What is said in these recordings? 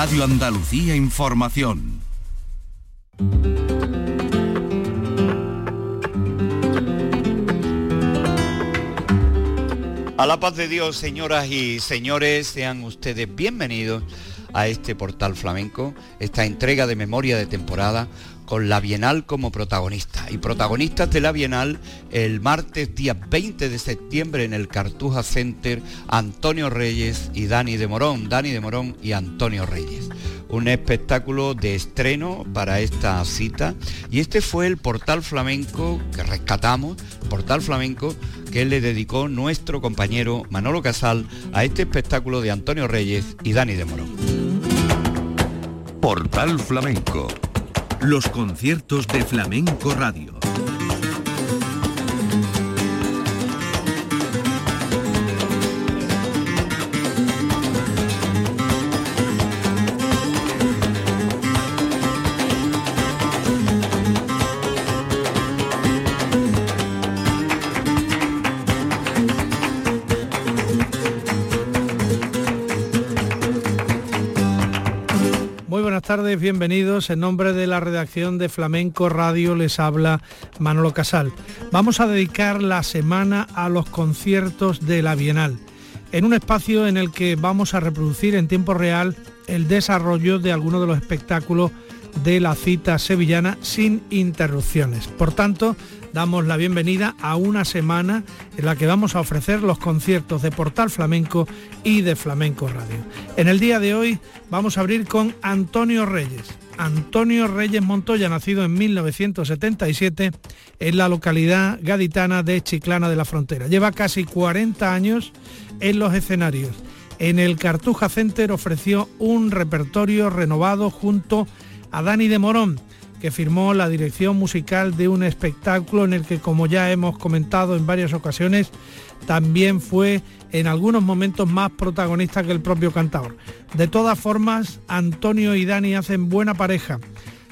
Radio Andalucía Información. A la paz de Dios, señoras y señores, sean ustedes bienvenidos a este portal flamenco, esta entrega de memoria de temporada con la Bienal como protagonista. Y protagonistas de la Bienal el martes día 20 de septiembre en el Cartuja Center, Antonio Reyes y Dani de Morón, Dani de Morón y Antonio Reyes un espectáculo de estreno para esta cita y este fue el portal flamenco que rescatamos, portal flamenco que le dedicó nuestro compañero Manolo Casal a este espectáculo de Antonio Reyes y Dani de Morón. Portal Flamenco. Los conciertos de Flamenco Radio. Bienvenidos. En nombre de la redacción de Flamenco Radio les habla Manolo Casal. Vamos a dedicar la semana a los conciertos de la Bienal, en un espacio en el que vamos a reproducir en tiempo real el desarrollo de algunos de los espectáculos de la cita sevillana sin interrupciones. Por tanto, damos la bienvenida a una semana en la que vamos a ofrecer los conciertos de Portal Flamenco y de Flamenco Radio. En el día de hoy vamos a abrir con Antonio Reyes. Antonio Reyes Montoya, nacido en 1977 en la localidad gaditana de Chiclana de la Frontera. Lleva casi 40 años en los escenarios. En el Cartuja Center ofreció un repertorio renovado junto a Dani de Morón, que firmó la dirección musical de un espectáculo en el que, como ya hemos comentado en varias ocasiones, también fue en algunos momentos más protagonista que el propio cantador. De todas formas, Antonio y Dani hacen buena pareja,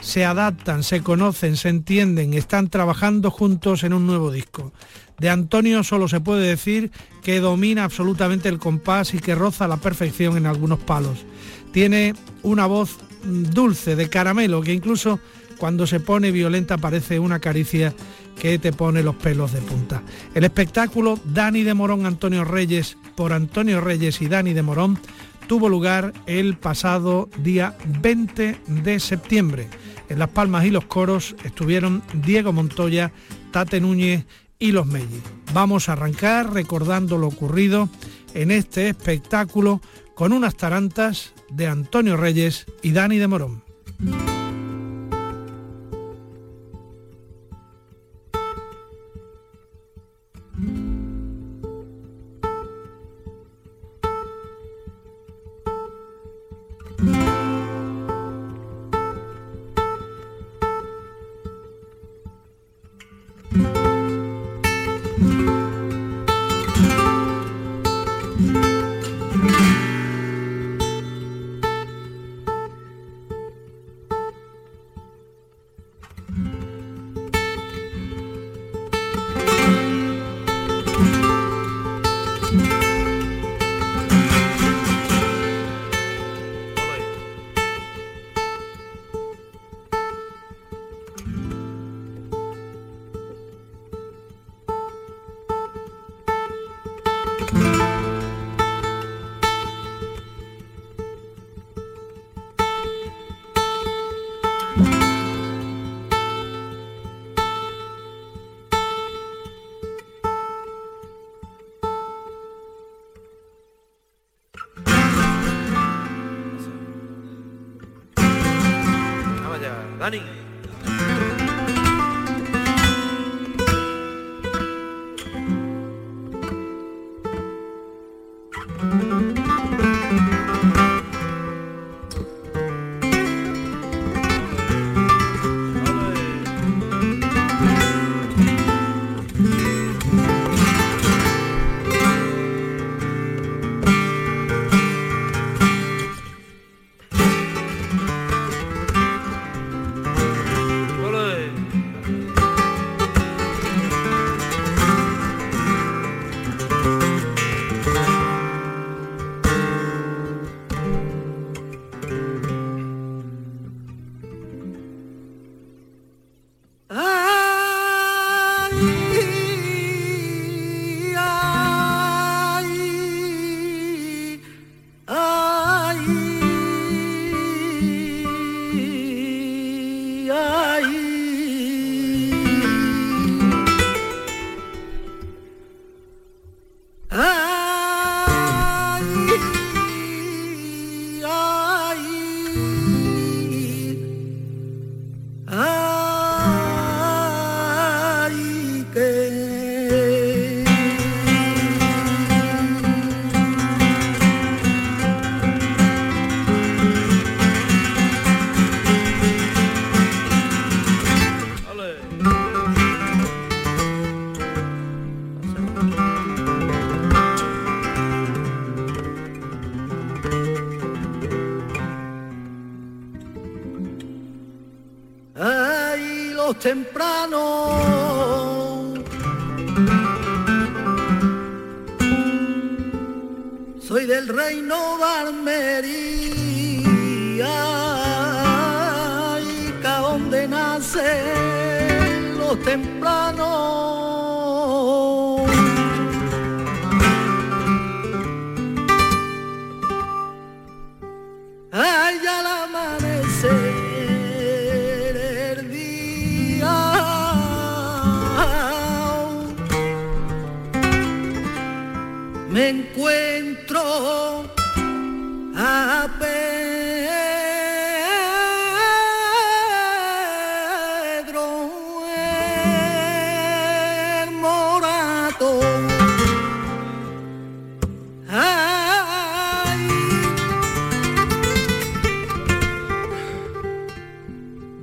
se adaptan, se conocen, se entienden, están trabajando juntos en un nuevo disco. De Antonio solo se puede decir que domina absolutamente el compás y que roza la perfección en algunos palos. Tiene una voz dulce, de caramelo, que incluso cuando se pone violenta parece una caricia que te pone los pelos de punta. El espectáculo Dani de Morón Antonio Reyes por Antonio Reyes y Dani de Morón tuvo lugar el pasado día 20 de septiembre. En Las Palmas y los coros estuvieron Diego Montoya, Tate Núñez y Los Mellis. Vamos a arrancar recordando lo ocurrido en este espectáculo con unas tarantas de Antonio Reyes y Dani de Morón. Dani.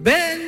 Vendiendo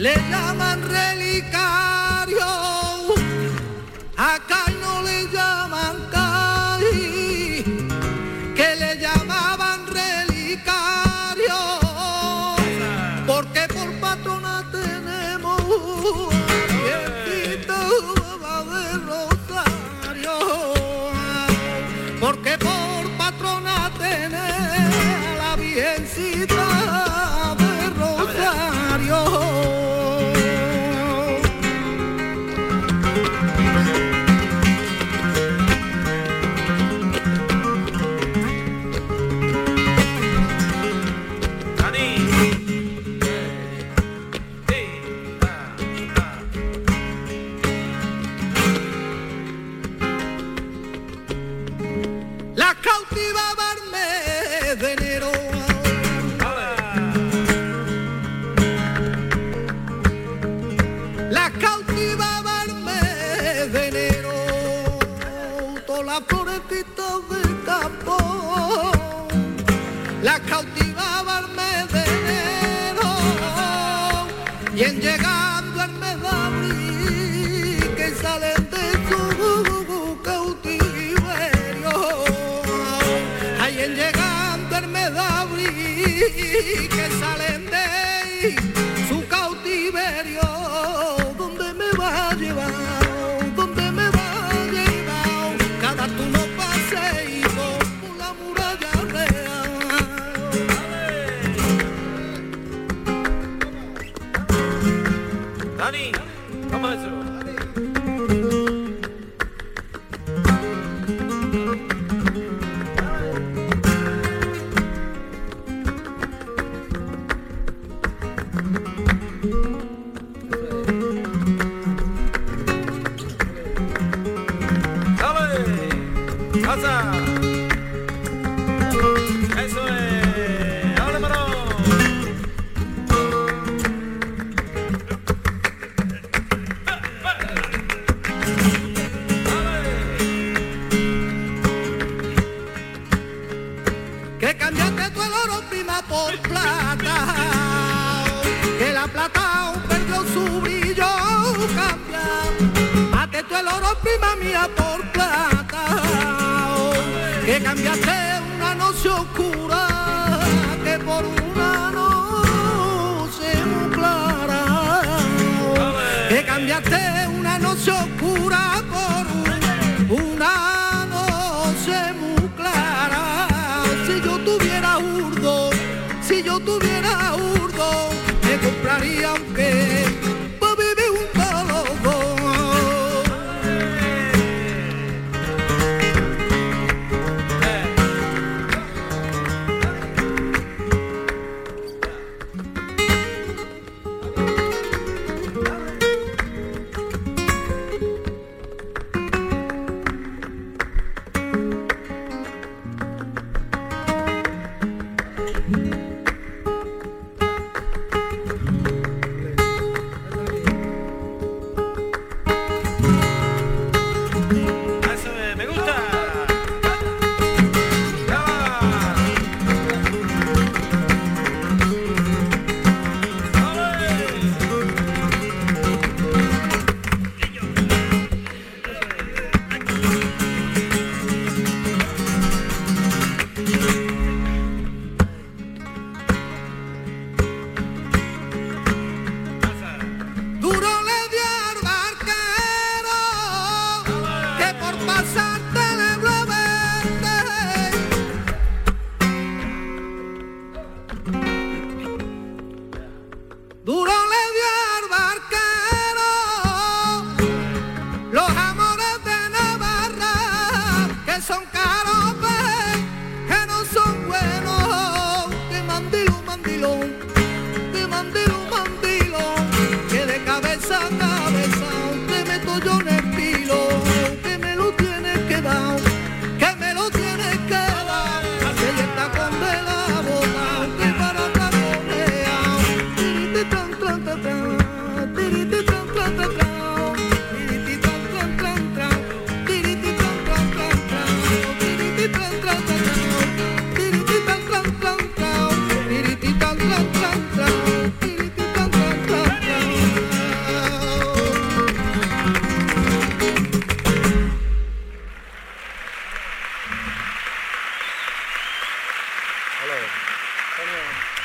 le llaman relicario,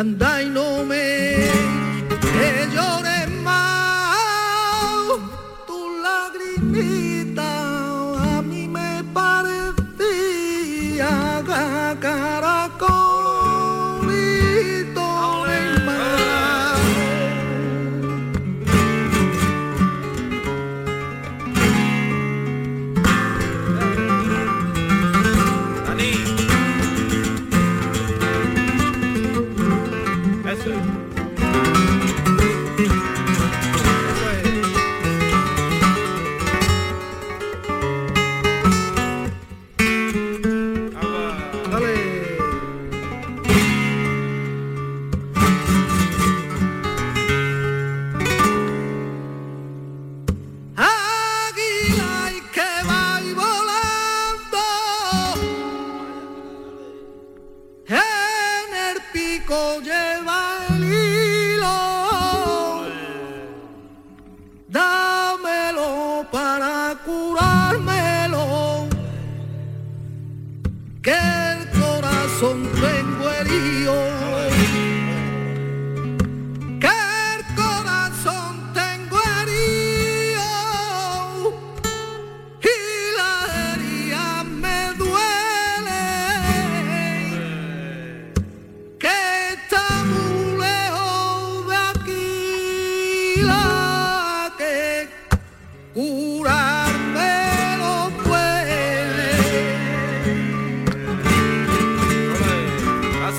Anda y no me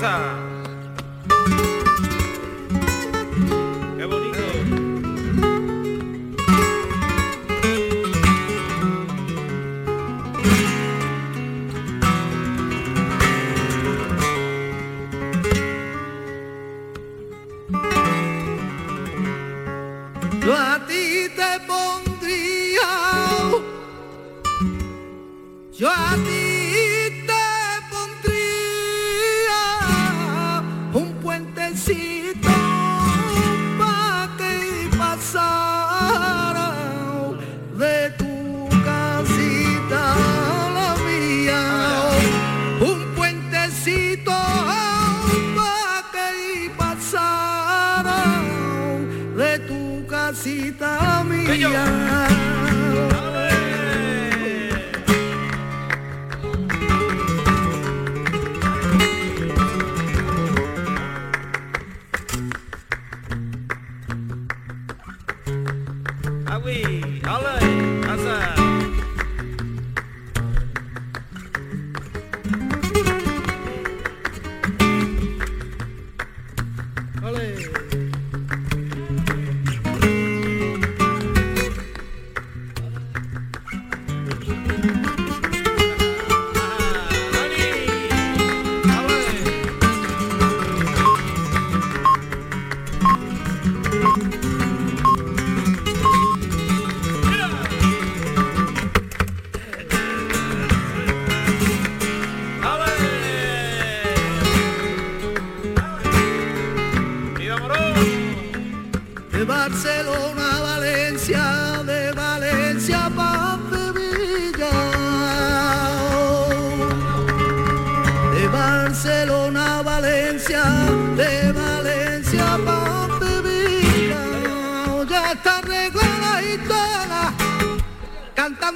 time.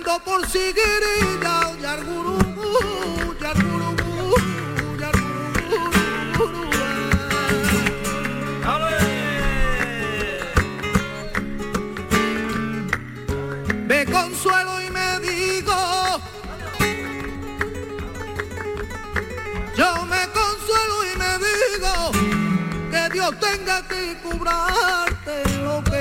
Ando por Sigirilla, Yargurugú, Yargurugú, Yargurugú. Me consuelo y me digo, yo me consuelo y me digo que Dios tenga que cobrarte lo que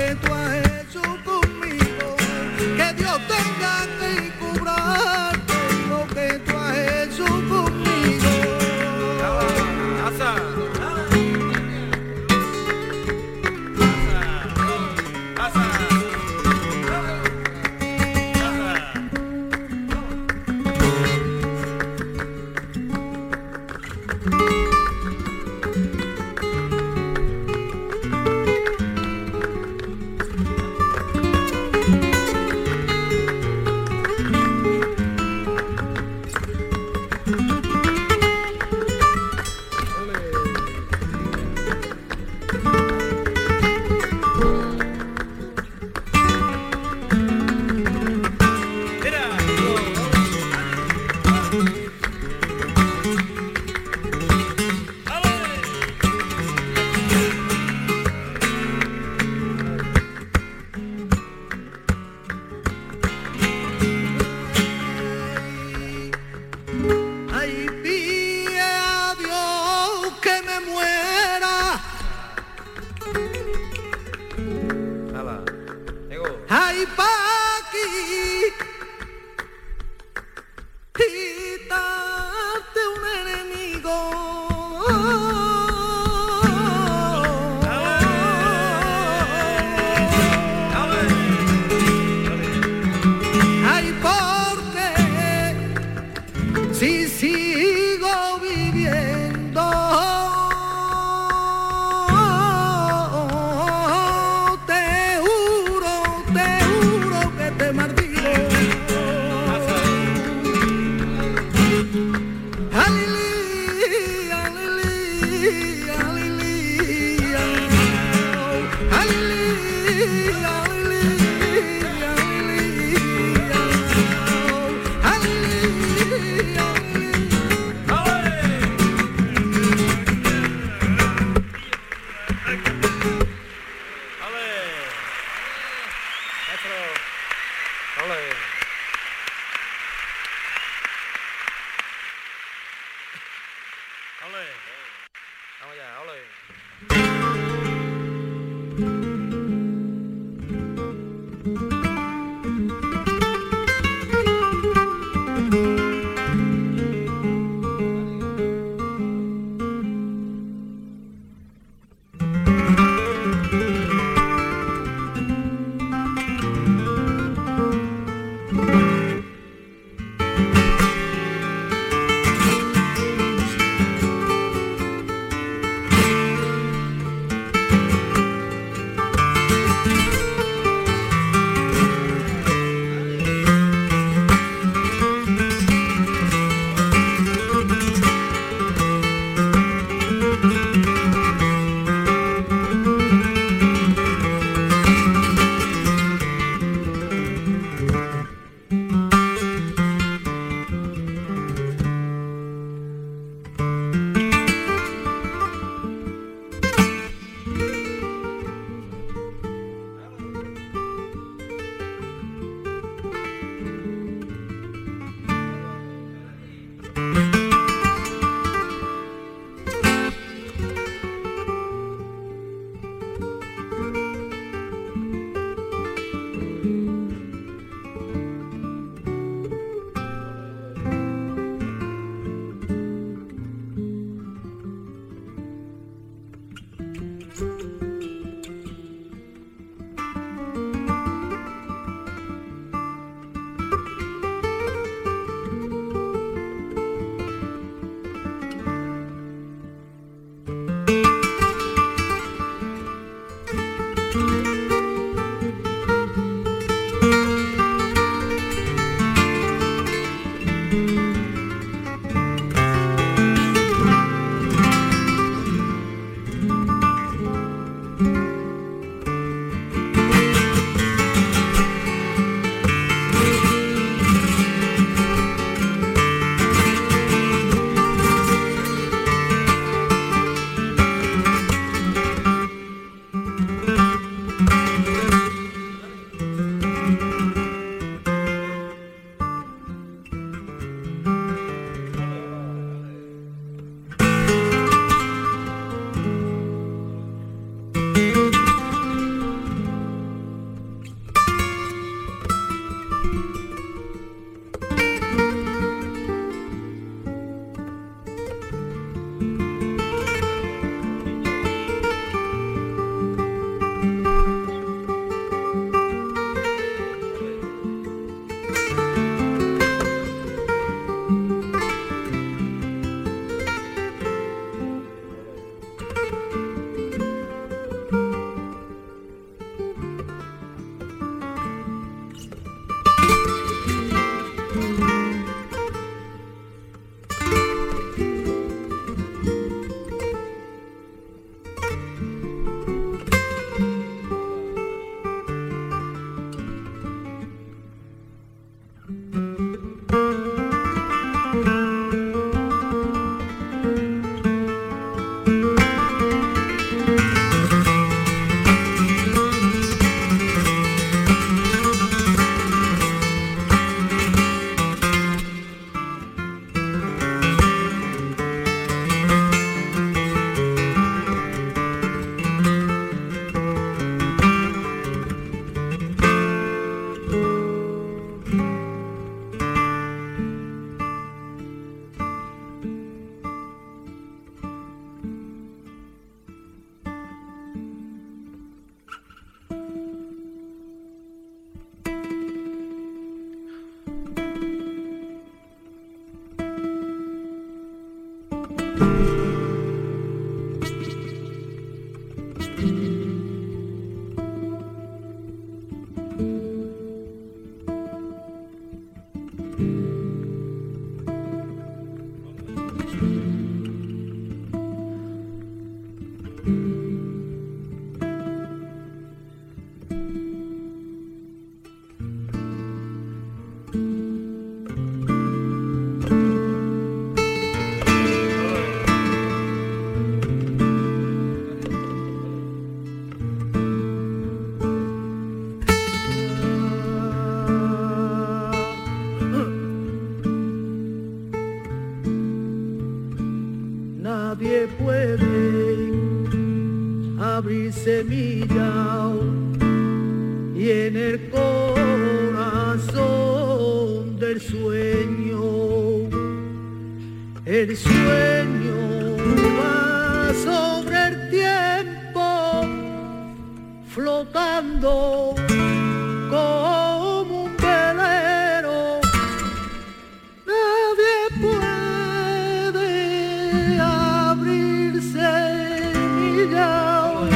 Y hoy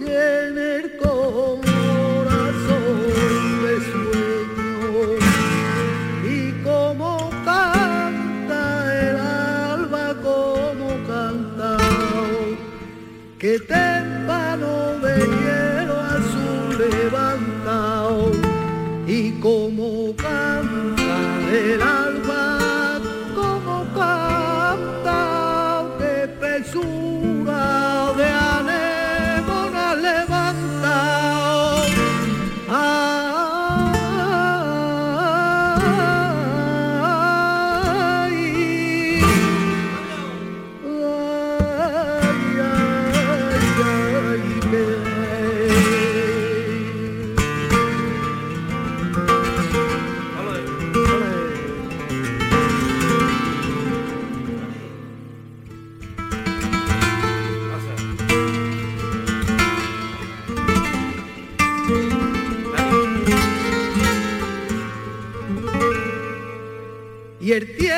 en el corazón de sueño. Y como canta el alma como cantar que te divertido.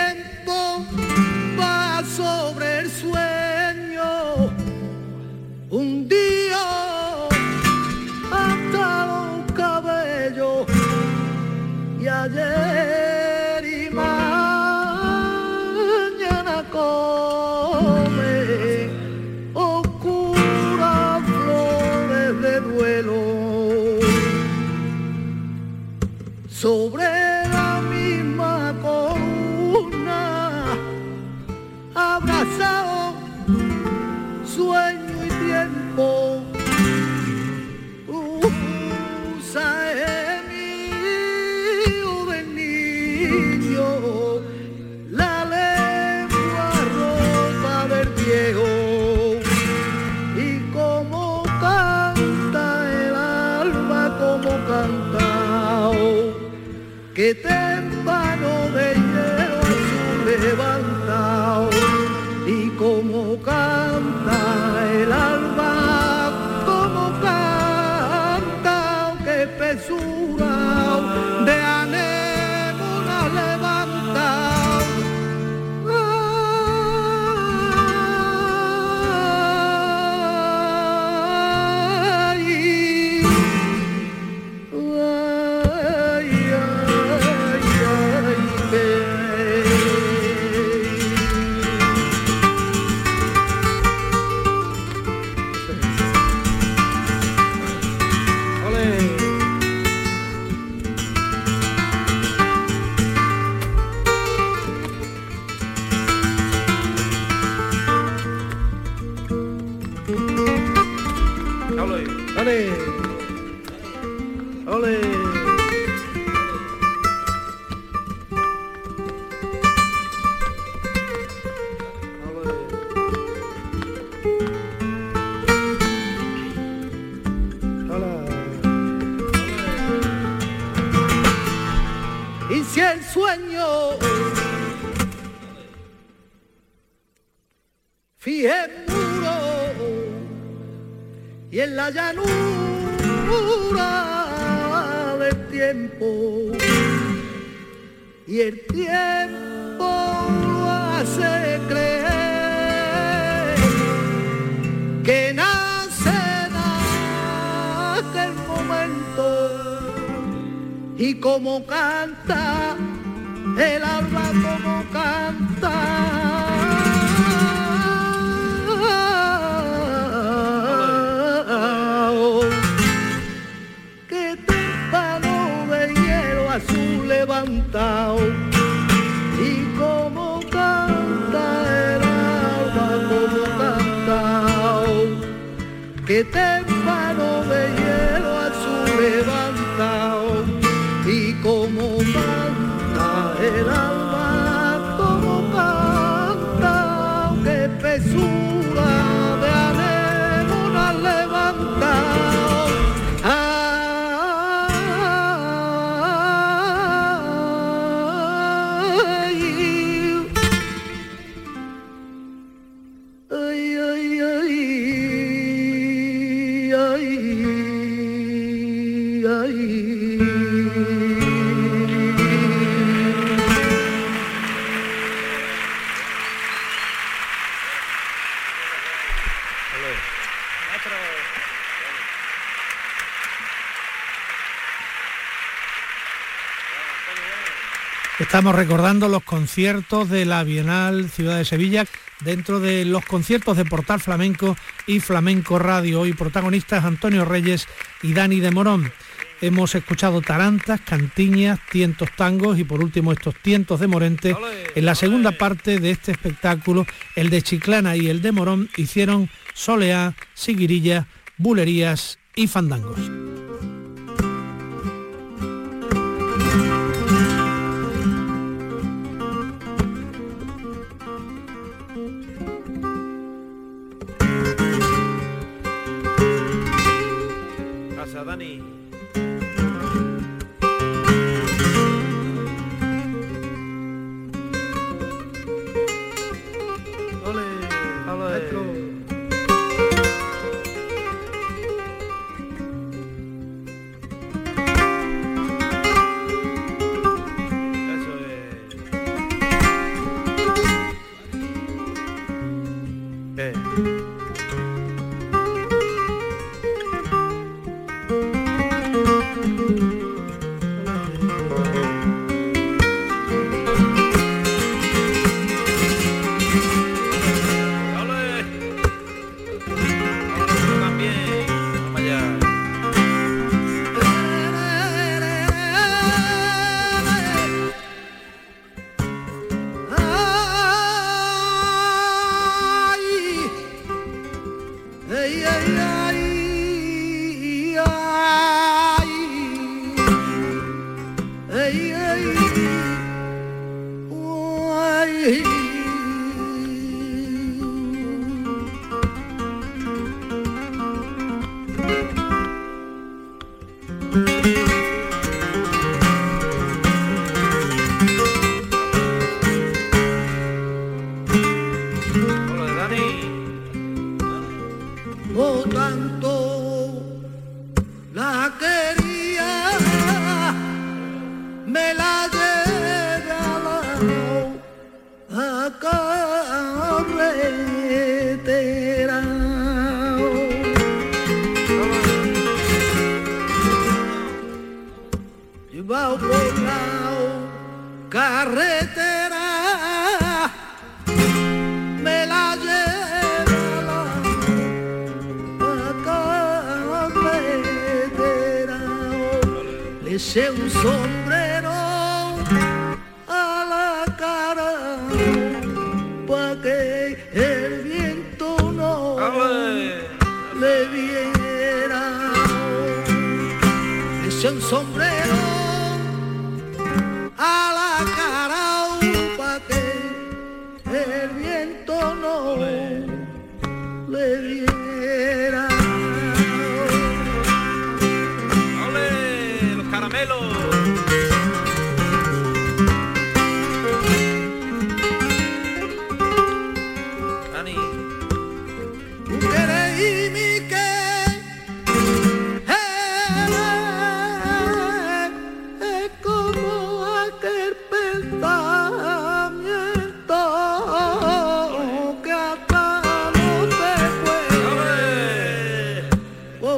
que te y en la llanura del tiempo. Y el tiempo lo hace creer que nace aquel momento y como canta el alba como canta que témpano Estamos recordando los conciertos de la Bienal Ciudad de Sevilla dentro de los conciertos de Portal Flamenco y Flamenco Radio. Hoy protagonistas Antonio Reyes y Dani de Morón. Hemos escuchado tarantas, cantiñas, tientos tangos y por último estos tientos de Morente. En la segunda parte de este espectáculo, el de Chiclana y el de Morón hicieron soleá, siguirilla, bulerías y fandangos. money.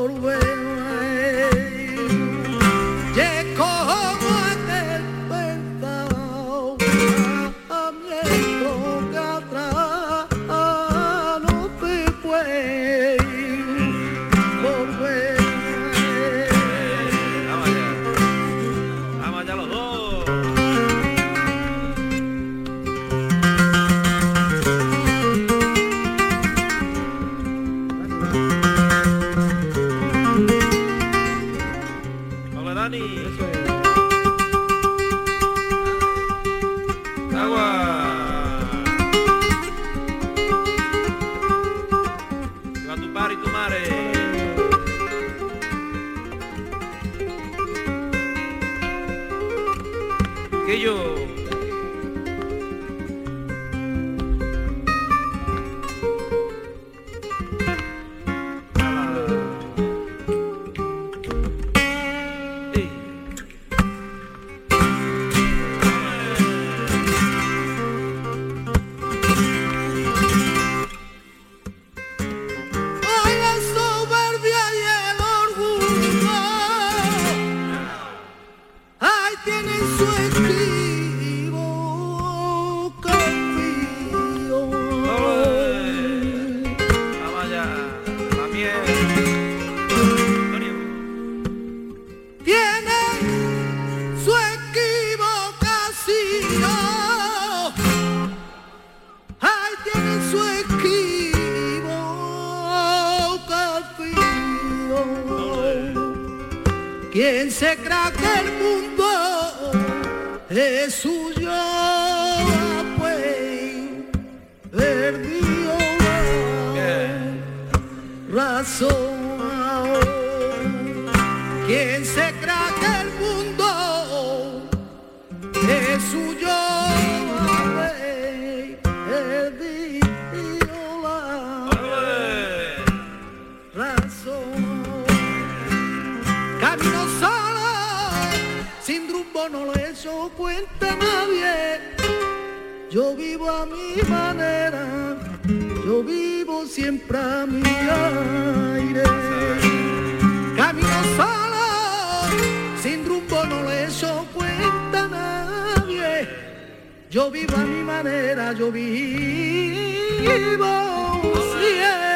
all way. ¿Quién se crea que el mundo es suyo? Pues perdió razón. Yo vivo a mi manera, yo vivo siempre a mi aire. Camino solo, sin rumbo no le eso cuenta a nadie. Yo vivo a mi manera, yo vivo siempre.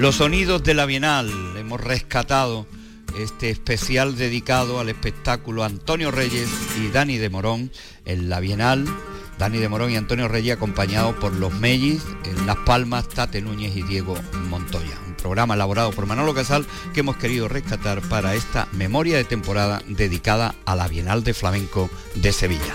Los sonidos de la Bienal. Hemos rescatado este especial dedicado al espectáculo Antonio Reyes y Dani de Morón en la Bienal. Dani de Morón y Antonio Reyes acompañados por los Mellis, en Las Palmas, Tate Núñez y Diego Montoya. Un programa elaborado por Manolo Casal que hemos querido rescatar para esta memoria de temporada dedicada a la Bienal de Flamenco de Sevilla.